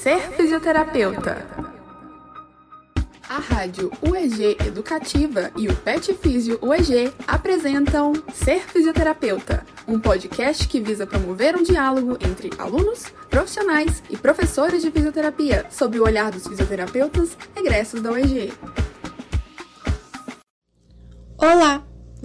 Ser fisioterapeuta. A rádio UEG Educativa e o Pet Físio UEG apresentam Ser Fisioterapeuta, um podcast que visa promover um diálogo entre alunos, profissionais e professores de fisioterapia sob o olhar dos fisioterapeutas egressos da UEG. Olá!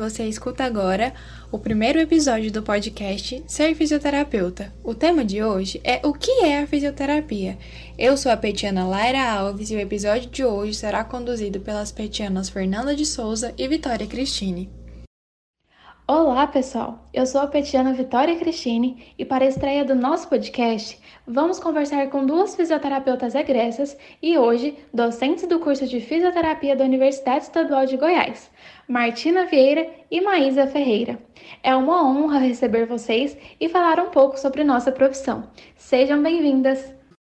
Você escuta agora o primeiro episódio do podcast Ser Fisioterapeuta. O tema de hoje é o que é a fisioterapia. Eu sou a petiana Laira Alves e o episódio de hoje será conduzido pelas petianas Fernanda de Souza e Vitória Cristine. Olá, pessoal! Eu sou a Petiana Vitória Cristine e para a estreia do nosso podcast, vamos conversar com duas fisioterapeutas egressas e hoje docentes do curso de Fisioterapia da Universidade Estadual de Goiás, Martina Vieira e Maísa Ferreira. É uma honra receber vocês e falar um pouco sobre nossa profissão. Sejam bem-vindas!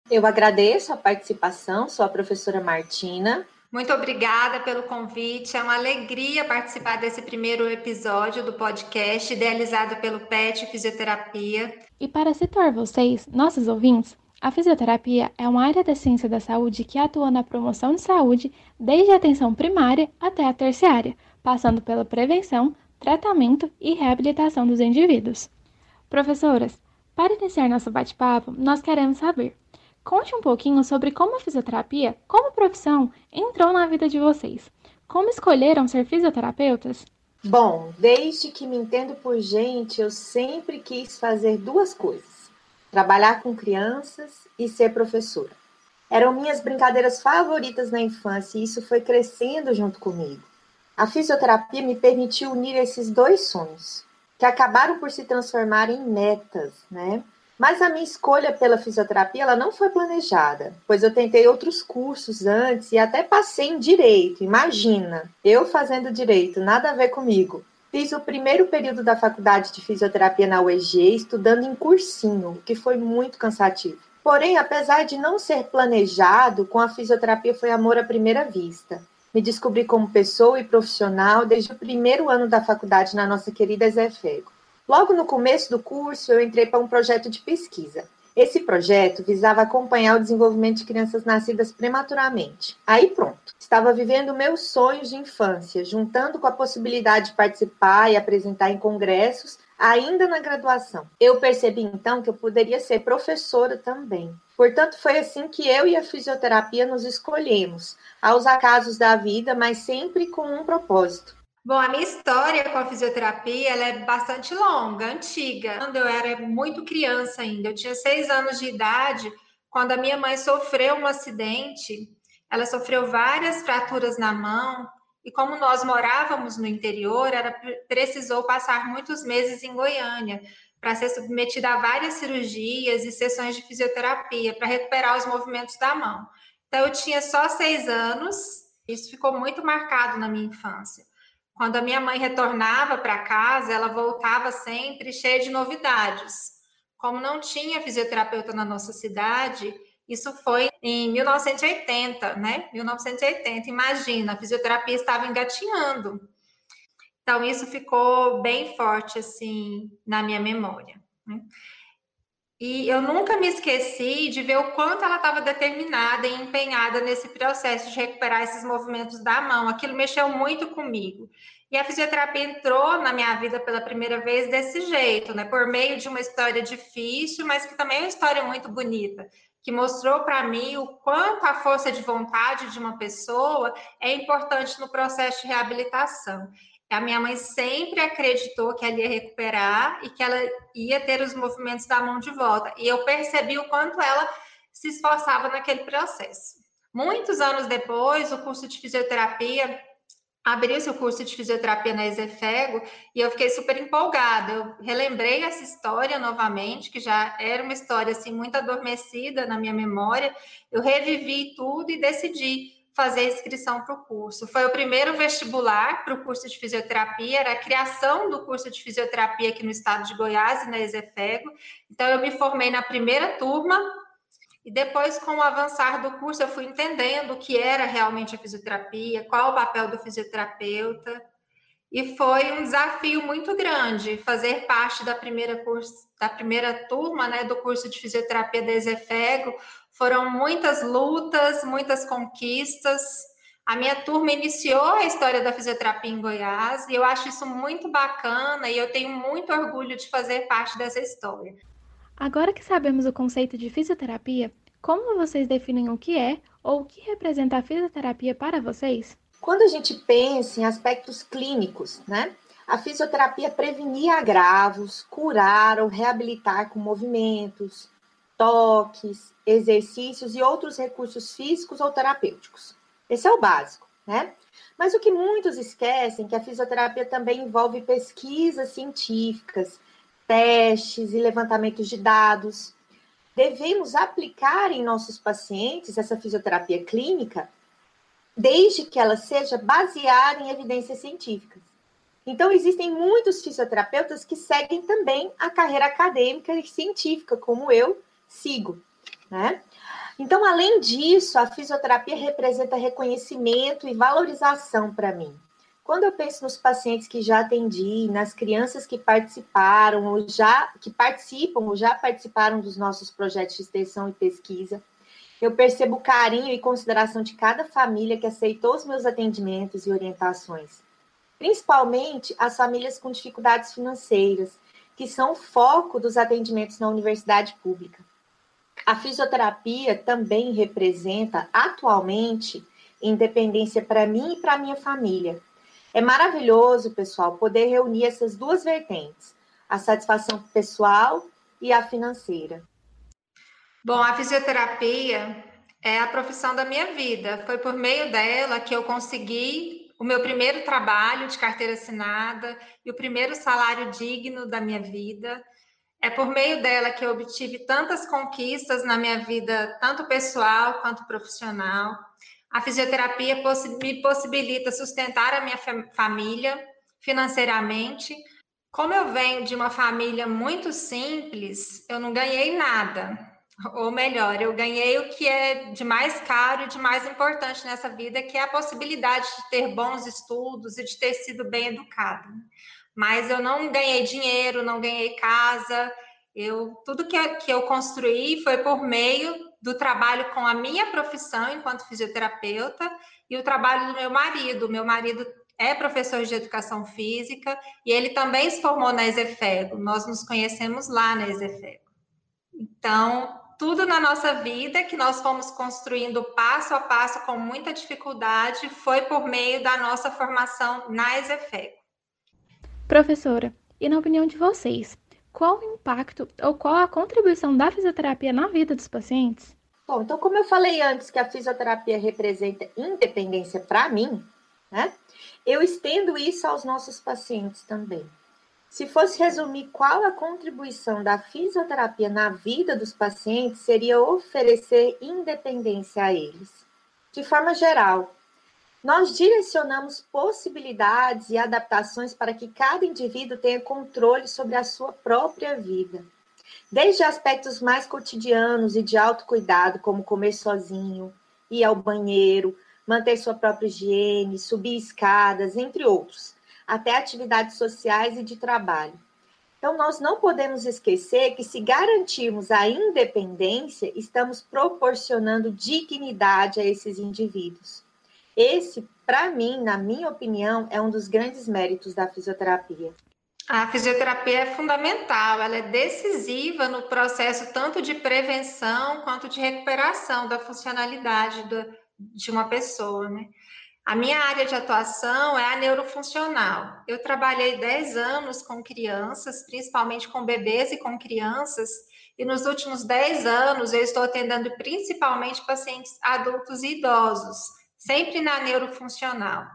Eu agradeço a participação, sou a professora Martina, muito obrigada pelo convite. É uma alegria participar desse primeiro episódio do podcast idealizado pelo PET Fisioterapia. E para situar vocês, nossos ouvintes, a fisioterapia é uma área da ciência da saúde que atua na promoção de saúde desde a atenção primária até a terciária, passando pela prevenção, tratamento e reabilitação dos indivíduos. Professoras, para iniciar nosso bate-papo, nós queremos saber Conte um pouquinho sobre como a fisioterapia, como profissão, entrou na vida de vocês. Como escolheram ser fisioterapeutas? Bom, desde que me entendo por gente, eu sempre quis fazer duas coisas: trabalhar com crianças e ser professora. Eram minhas brincadeiras favoritas na infância e isso foi crescendo junto comigo. A fisioterapia me permitiu unir esses dois sonhos, que acabaram por se transformar em metas, né? Mas a minha escolha pela fisioterapia ela não foi planejada, pois eu tentei outros cursos antes e até passei em direito. Imagina, eu fazendo direito, nada a ver comigo. Fiz o primeiro período da faculdade de fisioterapia na UEG, estudando em cursinho, o que foi muito cansativo. Porém, apesar de não ser planejado, com a fisioterapia foi amor à primeira vista. Me descobri como pessoa e profissional desde o primeiro ano da faculdade na nossa querida Zé Fego. Logo no começo do curso, eu entrei para um projeto de pesquisa. Esse projeto visava acompanhar o desenvolvimento de crianças nascidas prematuramente. Aí pronto, estava vivendo meus sonhos de infância, juntando com a possibilidade de participar e apresentar em congressos ainda na graduação. Eu percebi então que eu poderia ser professora também. Portanto, foi assim que eu e a fisioterapia nos escolhemos, aos acasos da vida, mas sempre com um propósito: Bom, a minha história com a fisioterapia ela é bastante longa, antiga. Quando eu era muito criança ainda, eu tinha seis anos de idade, quando a minha mãe sofreu um acidente, ela sofreu várias fraturas na mão, e como nós morávamos no interior, ela precisou passar muitos meses em Goiânia para ser submetida a várias cirurgias e sessões de fisioterapia para recuperar os movimentos da mão. Então, eu tinha só seis anos, isso ficou muito marcado na minha infância. Quando a minha mãe retornava para casa, ela voltava sempre cheia de novidades. Como não tinha fisioterapeuta na nossa cidade, isso foi em 1980, né? 1980, imagina, a fisioterapia estava engatinhando. Então, isso ficou bem forte, assim, na minha memória. Né? E eu nunca me esqueci de ver o quanto ela estava determinada e empenhada nesse processo de recuperar esses movimentos da mão. Aquilo mexeu muito comigo. E a fisioterapia entrou na minha vida pela primeira vez desse jeito, né? Por meio de uma história difícil, mas que também é uma história muito bonita, que mostrou para mim o quanto a força de vontade de uma pessoa é importante no processo de reabilitação. A minha mãe sempre acreditou que ela ia recuperar e que ela ia ter os movimentos da mão de volta. E eu percebi o quanto ela se esforçava naquele processo. Muitos anos depois, o curso de fisioterapia abriu-se o curso de fisioterapia na Exefego e eu fiquei super empolgada. Eu relembrei essa história novamente, que já era uma história assim muito adormecida na minha memória. Eu revivi tudo e decidi fazer a inscrição para o curso. Foi o primeiro vestibular para o curso de fisioterapia, era a criação do curso de fisioterapia aqui no estado de Goiás e na Exefego. Então, eu me formei na primeira turma e depois, com o avançar do curso, eu fui entendendo o que era realmente a fisioterapia, qual o papel do fisioterapeuta. E foi um desafio muito grande fazer parte da primeira curso, da primeira turma, né, do curso de fisioterapia da Exefego, Foram muitas lutas, muitas conquistas. A minha turma iniciou a história da fisioterapia em Goiás e eu acho isso muito bacana e eu tenho muito orgulho de fazer parte dessa história. Agora que sabemos o conceito de fisioterapia, como vocês definem o que é ou o que representa a fisioterapia para vocês? Quando a gente pensa em aspectos clínicos, né? A fisioterapia prevenir agravos, curar ou reabilitar com movimentos, toques, exercícios e outros recursos físicos ou terapêuticos. Esse é o básico, né? Mas o que muitos esquecem é que a fisioterapia também envolve pesquisas científicas, testes e levantamentos de dados. Devemos aplicar em nossos pacientes essa fisioterapia clínica desde que ela seja baseada em evidências científicas. Então, existem muitos fisioterapeutas que seguem também a carreira acadêmica e científica, como eu sigo, né? Então, além disso, a fisioterapia representa reconhecimento e valorização para mim. Quando eu penso nos pacientes que já atendi, nas crianças que participaram ou já que participam ou já participaram dos nossos projetos de extensão e pesquisa, eu percebo o carinho e consideração de cada família que aceitou os meus atendimentos e orientações. Principalmente as famílias com dificuldades financeiras, que são o foco dos atendimentos na universidade pública. A fisioterapia também representa, atualmente, independência para mim e para minha família. É maravilhoso, pessoal, poder reunir essas duas vertentes, a satisfação pessoal e a financeira. Bom, a fisioterapia é a profissão da minha vida. Foi por meio dela que eu consegui o meu primeiro trabalho de carteira assinada e o primeiro salário digno da minha vida. É por meio dela que eu obtive tantas conquistas na minha vida, tanto pessoal quanto profissional. A fisioterapia me possibilita sustentar a minha família financeiramente. Como eu venho de uma família muito simples, eu não ganhei nada, ou melhor, eu ganhei o que é de mais caro e de mais importante nessa vida, que é a possibilidade de ter bons estudos e de ter sido bem educado. Mas eu não ganhei dinheiro, não ganhei casa. Eu tudo que, que eu construí foi por meio do trabalho com a minha profissão enquanto fisioterapeuta e o trabalho do meu marido. Meu marido é professor de educação física e ele também se formou na Exefego. Nós nos conhecemos lá na Exefego. Então, tudo na nossa vida que nós fomos construindo passo a passo com muita dificuldade foi por meio da nossa formação na Exefego. Professora, e na opinião de vocês, qual o impacto ou qual a contribuição da fisioterapia na vida dos pacientes? Bom, então como eu falei antes que a fisioterapia representa independência para mim, né? Eu estendo isso aos nossos pacientes também. Se fosse resumir qual a contribuição da fisioterapia na vida dos pacientes, seria oferecer independência a eles. De forma geral, nós direcionamos possibilidades e adaptações para que cada indivíduo tenha controle sobre a sua própria vida. Desde aspectos mais cotidianos e de autocuidado, como comer sozinho, ir ao banheiro, manter sua própria higiene, subir escadas, entre outros até atividades sociais e de trabalho. Então, nós não podemos esquecer que, se garantirmos a independência, estamos proporcionando dignidade a esses indivíduos. Esse, para mim, na minha opinião, é um dos grandes méritos da fisioterapia. A fisioterapia é fundamental, ela é decisiva no processo tanto de prevenção quanto de recuperação da funcionalidade do, de uma pessoa, né? A minha área de atuação é a neurofuncional. Eu trabalhei 10 anos com crianças, principalmente com bebês e com crianças, e nos últimos 10 anos eu estou atendendo principalmente pacientes adultos e idosos, sempre na neurofuncional.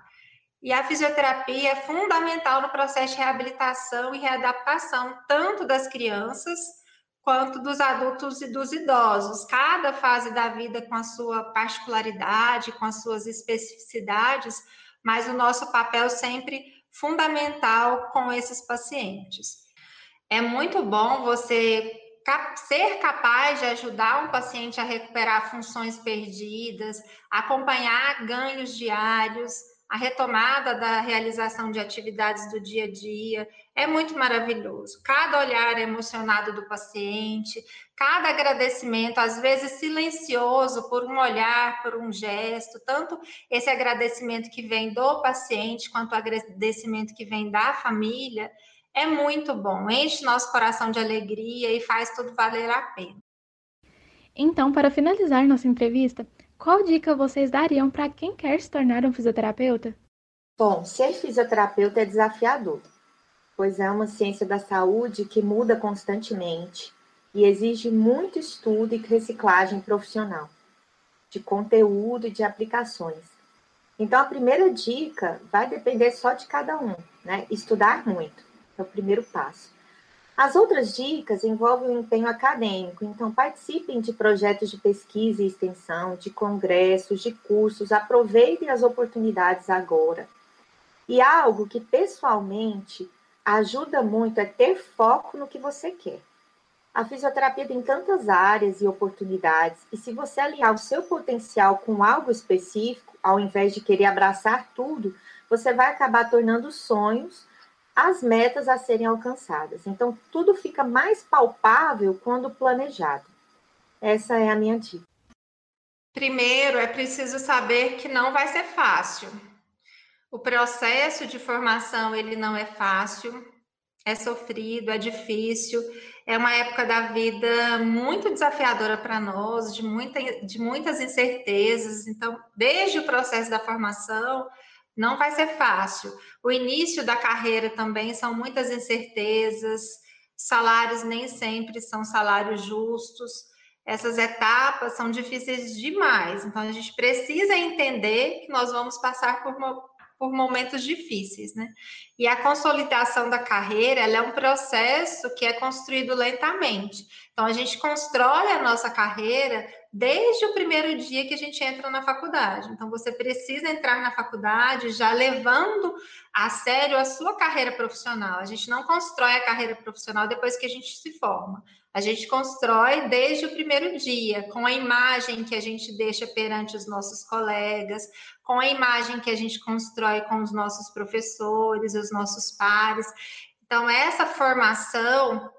E a fisioterapia é fundamental no processo de reabilitação e readaptação, tanto das crianças quanto dos adultos e dos idosos. Cada fase da vida com a sua particularidade, com as suas especificidades, mas o nosso papel sempre fundamental com esses pacientes. É muito bom você ser capaz de ajudar um paciente a recuperar funções perdidas, acompanhar ganhos diários, a retomada da realização de atividades do dia a dia, é muito maravilhoso. Cada olhar emocionado do paciente, cada agradecimento, às vezes silencioso, por um olhar, por um gesto, tanto esse agradecimento que vem do paciente, quanto o agradecimento que vem da família, é muito bom, enche nosso coração de alegria e faz tudo valer a pena. Então, para finalizar nossa entrevista, qual dica vocês dariam para quem quer se tornar um fisioterapeuta? Bom, ser fisioterapeuta é desafiador, pois é uma ciência da saúde que muda constantemente e exige muito estudo e reciclagem profissional, de conteúdo e de aplicações. Então, a primeira dica vai depender só de cada um, né? Estudar muito é o primeiro passo. As outras dicas envolvem o empenho acadêmico, então participem de projetos de pesquisa e extensão, de congressos, de cursos, aproveitem as oportunidades agora. E algo que pessoalmente ajuda muito é ter foco no que você quer. A fisioterapia tem tantas áreas e oportunidades, e se você alinhar o seu potencial com algo específico, ao invés de querer abraçar tudo, você vai acabar tornando sonhos as metas a serem alcançadas. Então, tudo fica mais palpável quando planejado. Essa é a minha dica. Primeiro, é preciso saber que não vai ser fácil. O processo de formação ele não é fácil, é sofrido, é difícil, é uma época da vida muito desafiadora para nós, de, muita, de muitas incertezas. Então, desde o processo da formação, não vai ser fácil. O início da carreira também são muitas incertezas, salários nem sempre são salários justos. Essas etapas são difíceis demais. Então a gente precisa entender que nós vamos passar por por momentos difíceis, né? E a consolidação da carreira, é um processo que é construído lentamente. Então, a gente constrói a nossa carreira desde o primeiro dia que a gente entra na faculdade. Então, você precisa entrar na faculdade já levando a sério a sua carreira profissional. A gente não constrói a carreira profissional depois que a gente se forma. A gente constrói desde o primeiro dia, com a imagem que a gente deixa perante os nossos colegas, com a imagem que a gente constrói com os nossos professores, os nossos pares. Então, essa formação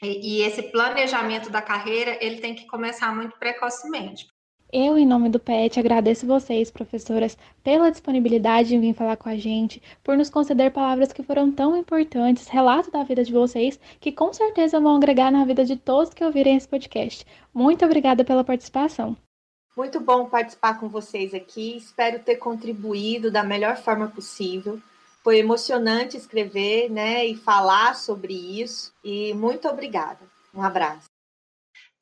e, esse planejamento da carreira, ele tem que começar muito precocemente. Eu, em nome do PET, agradeço vocês, professoras, pela disponibilidade em vir falar com a gente, por nos conceder palavras que foram tão importantes, relato da vida de vocês, que com certeza vão agregar na vida de todos que ouvirem esse podcast. Muito obrigada pela participação. Muito bom participar com vocês aqui. Espero ter contribuído da melhor forma possível. Foi emocionante escrever, né, e falar sobre isso. E muito obrigada. Um abraço.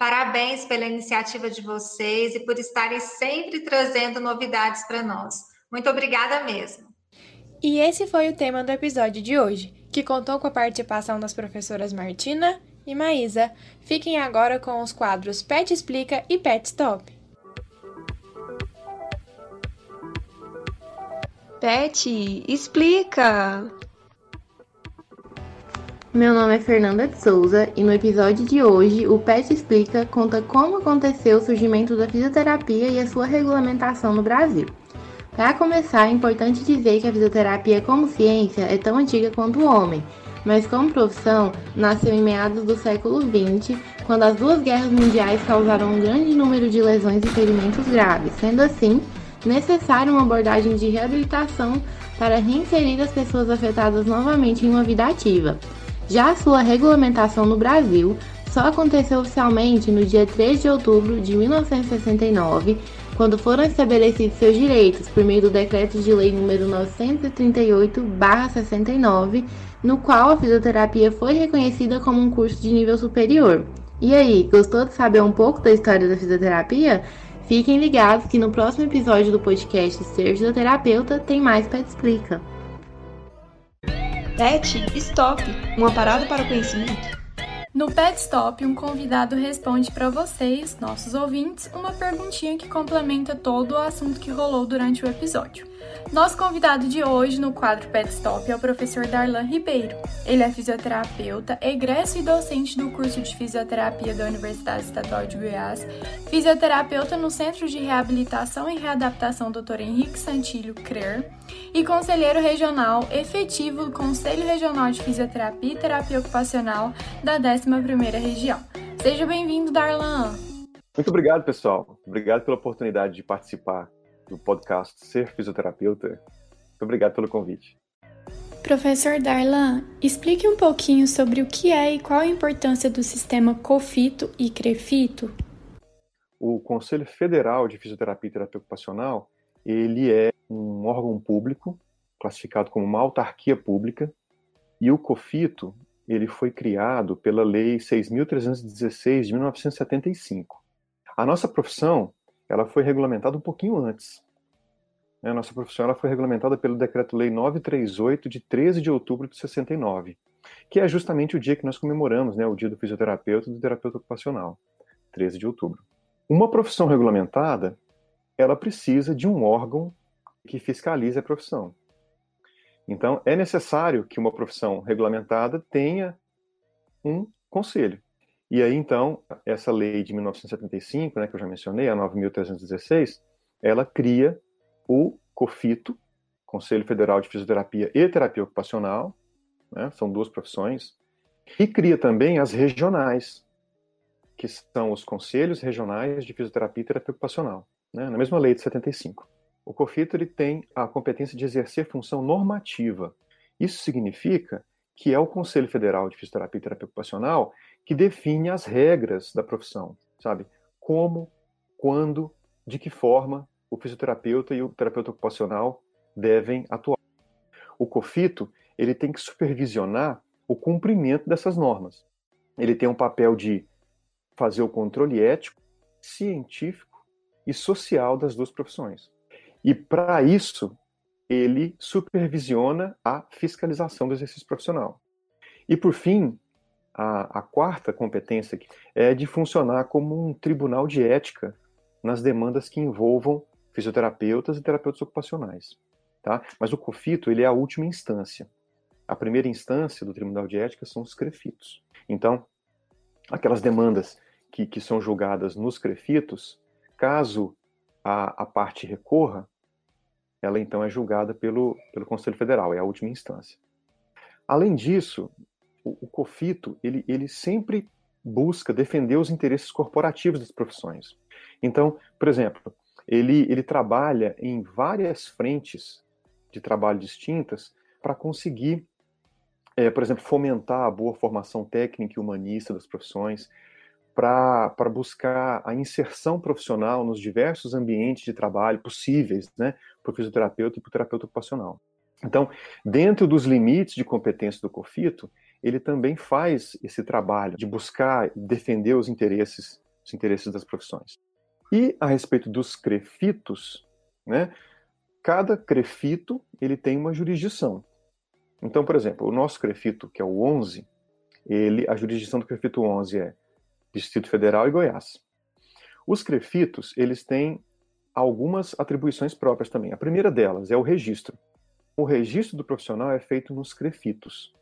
Parabéns pela iniciativa de vocês e por estarem sempre trazendo novidades para nós. Muito obrigada mesmo. E esse foi o tema do episódio de hoje, que contou com a participação das professoras Martina e Maísa. Fiquem agora com os quadros Pet Explica e Pet Stop. Pet, explica! Meu nome é Fernanda de Souza e no episódio de hoje o PET Explica conta como aconteceu o surgimento da fisioterapia e a sua regulamentação no Brasil. Para começar, é importante dizer que a fisioterapia como ciência é tão antiga quanto o homem, mas como profissão nasceu em meados do século XX, quando as duas guerras mundiais causaram um grande número de lesões e ferimentos graves. Sendo assim, necessária uma abordagem de reabilitação para reinserir as pessoas afetadas novamente em uma vida ativa. Já a sua regulamentação no Brasil só aconteceu oficialmente no dia 3 de outubro de 1969, quando foram estabelecidos seus direitos por meio do Decreto de Lei nº 938/69, no qual a fisioterapia foi reconhecida como um curso de nível superior. E aí, gostou de saber um pouco da história da fisioterapia? Fiquem ligados que no próximo episódio do podcast Ser Fisioterapeuta tem mais Pet Explica. Pet Stop uma parada para o conhecimento. No Pet Stop, um convidado responde para vocês, nossos ouvintes, uma perguntinha que complementa todo o assunto que rolou durante o episódio. Nosso convidado de hoje no quadro Pet Stop é o professor Darlan Ribeiro. Ele é fisioterapeuta, egresso e docente do curso de fisioterapia da Universidade Estadual de Goiás, fisioterapeuta no Centro de Reabilitação e Readaptação Dr. Henrique Santilho CRER, e conselheiro regional efetivo do Conselho Regional de Fisioterapia e Terapia Ocupacional da 11ª Região. Seja bem-vindo, Darlan. Muito obrigado, pessoal. Obrigado pela oportunidade de participar do podcast Ser Fisioterapeuta. Muito obrigado pelo convite. Professor Darlan, explique um pouquinho sobre o que é e qual a importância do sistema COFITO e CREFITO. O Conselho Federal de Fisioterapia e Terapia Ocupacional, ele é um órgão público, classificado como uma autarquia pública, e o COFITO, ele foi criado pela Lei 6.316 de 1975. A nossa profissão, ela foi regulamentada um pouquinho antes, a nossa profissão ela foi regulamentada pelo Decreto-Lei 938, de 13 de outubro de 69, que é justamente o dia que nós comemoramos, né, o dia do fisioterapeuta e do terapeuta ocupacional, 13 de outubro. Uma profissão regulamentada, ela precisa de um órgão que fiscalize a profissão. Então, é necessário que uma profissão regulamentada tenha um conselho. E aí, então, essa lei de 1975, né, que eu já mencionei, a 9.316, ela cria o COFITO, Conselho Federal de Fisioterapia e Terapia Ocupacional, né, são duas profissões, e cria também as regionais, que são os Conselhos Regionais de Fisioterapia e Terapia Ocupacional, né, na mesma lei de 75. O COFITO ele tem a competência de exercer função normativa. Isso significa que é o Conselho Federal de Fisioterapia e Terapia Ocupacional que define as regras da profissão, sabe? Como, quando, de que forma o fisioterapeuta e o terapeuta ocupacional devem atuar. O COFITO ele tem que supervisionar o cumprimento dessas normas. Ele tem um papel de fazer o controle ético, científico e social das duas profissões. E para isso, ele supervisiona a fiscalização do exercício profissional. E por fim, a, a quarta competência é de funcionar como um tribunal de ética nas demandas que envolvam fisioterapeutas e terapeutas ocupacionais. Tá? Mas o COFITO ele é a última instância. A primeira instância do Tribunal de Ética são os CREFITOS. Então, aquelas demandas que, que são julgadas nos CREFITOS, caso a, a parte recorra, ela então é julgada pelo, pelo Conselho Federal, é a última instância. Além disso, o, o COFITO ele, ele sempre busca defender os interesses corporativos das profissões. Então, por exemplo, ele, ele trabalha em várias frentes de trabalho distintas para conseguir, é, por exemplo, fomentar a boa formação técnica e humanista das profissões, para buscar a inserção profissional nos diversos ambientes de trabalho possíveis né, para o fisioterapeuta e para o terapeuta ocupacional. Então, dentro dos limites de competência do COFITO, ele também faz esse trabalho de buscar defender os interesses, os interesses das profissões. E a respeito dos crefitos, né, cada crefito ele tem uma jurisdição. Então, por exemplo, o nosso crefito, que é o 11, ele, a jurisdição do crefito 11 é Distrito Federal e Goiás. Os crefitos, eles têm algumas atribuições próprias também. A primeira delas é o registro. O registro do profissional é feito nos crefitos.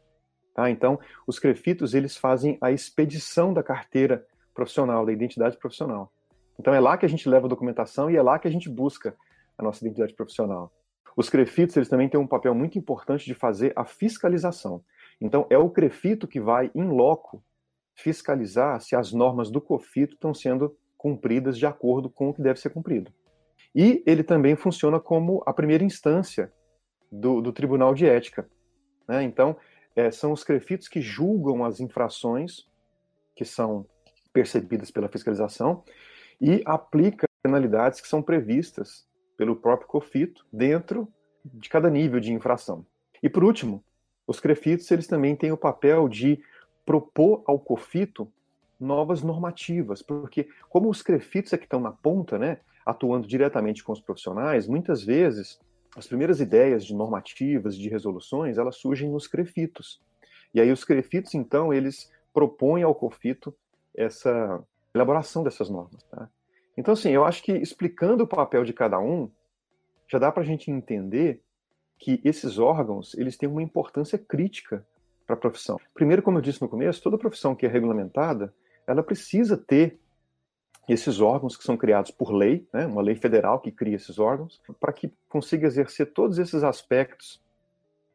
Tá? Então, os crefitos, eles fazem a expedição da carteira profissional, da identidade profissional. Então é lá que a gente leva a documentação e é lá que a gente busca a nossa identidade profissional. Os crefitos, eles também têm um papel muito importante de fazer a fiscalização. Então é o crefito que vai, em loco, fiscalizar se as normas do COFITO estão sendo cumpridas de acordo com o que deve ser cumprido. E ele também funciona como a primeira instância do, do Tribunal de Ética. Né? Então, é, são os crefitos que julgam as infrações que são percebidas pela fiscalização e aplica penalidades que são previstas pelo próprio COFITO dentro de cada nível de infração. E por último, os CREFITOS eles também têm o papel de propor ao COFITO novas normativas, porque como os CREFITOS é que estão na ponta, né, atuando diretamente com os profissionais, muitas vezes as primeiras ideias de normativas, de resoluções, elas surgem nos CREFITOS. E aí os CREFITOS, então, eles propõem ao COFITO essa elaboração dessas normas. Tá? Então, assim, eu acho que explicando o papel de cada um, já dá para a gente entender que esses órgãos eles têm uma importância crítica para a profissão. Primeiro, como eu disse no começo, toda profissão que é regulamentada, ela precisa ter esses órgãos que são criados por lei, né, uma lei federal que cria esses órgãos, para que consiga exercer todos esses aspectos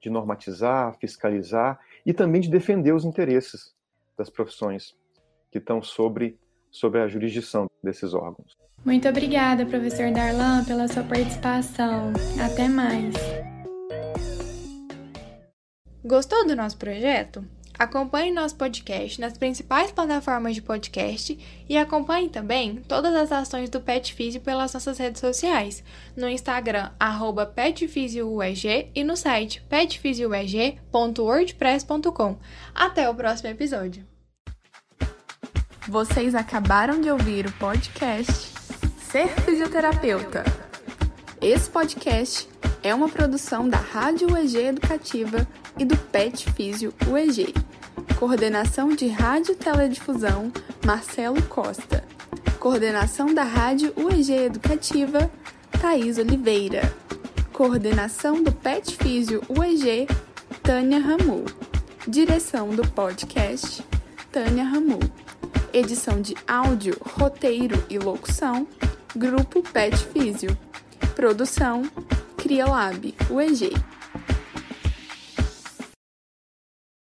de normatizar, fiscalizar e também de defender os interesses das profissões que estão sobre, sobre a jurisdição desses órgãos. Muito obrigada, professor Darlan, pela sua participação. Até mais. Gostou do nosso projeto? Acompanhe nosso podcast nas principais plataformas de podcast e acompanhe também todas as ações do Pet Physio pelas nossas redes sociais, no Instagram arroba e no site petfisioueg.wordpress.com. Até o próximo episódio. Vocês acabaram de ouvir o podcast Ser Fisioterapeuta. Esse podcast é uma produção da Rádio UEG Educativa e do PET Físio UEG. Coordenação de Rádio Teledifusão, Marcelo Costa. Coordenação da Rádio UEG Educativa, Thaís Oliveira. Coordenação do PET Físio UEG, Tânia Ramu. Direção do podcast, Tânia Ramu. Edição de áudio, roteiro e locução, Grupo PET Físio. Produção, CriaLab, UEG.